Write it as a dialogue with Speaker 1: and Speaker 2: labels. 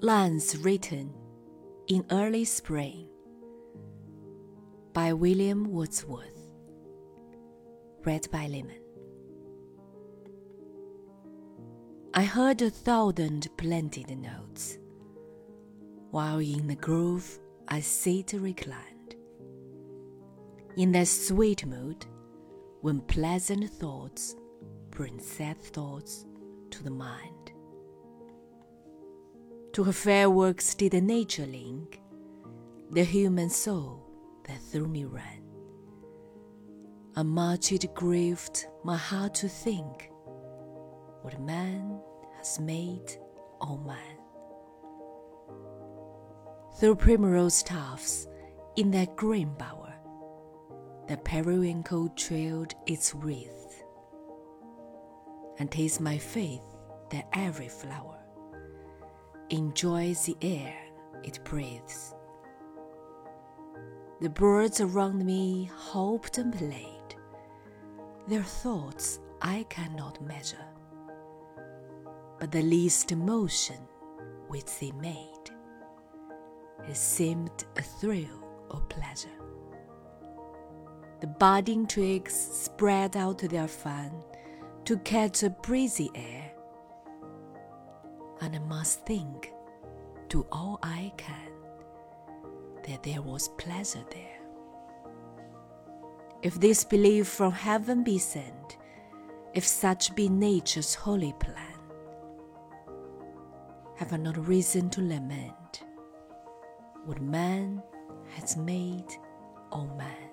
Speaker 1: Lines Written in Early Spring by William Wordsworth. Read by Lemon. I heard a thousand plaintive notes while in the grove I sit reclined. In that sweet mood when pleasant thoughts bring sad thoughts to the mind. To her fair works did nature link the human soul that through me ran. And much it grieved my heart to think what man has made, O man. Through primrose tufts in that green bower, the periwinkle trailed its wreath. and 'tis my faith that every flower enjoys the air it breathes. The birds around me hoped and played, their thoughts I cannot measure, but the least motion which they made, it seemed a thrill or pleasure. The budding twigs spread out their fan to catch a breezy air and I must think, do all I can, that there was pleasure there. If this belief from heaven be sent, if such be nature's holy plan, have I not reason to lament what man has made, O man?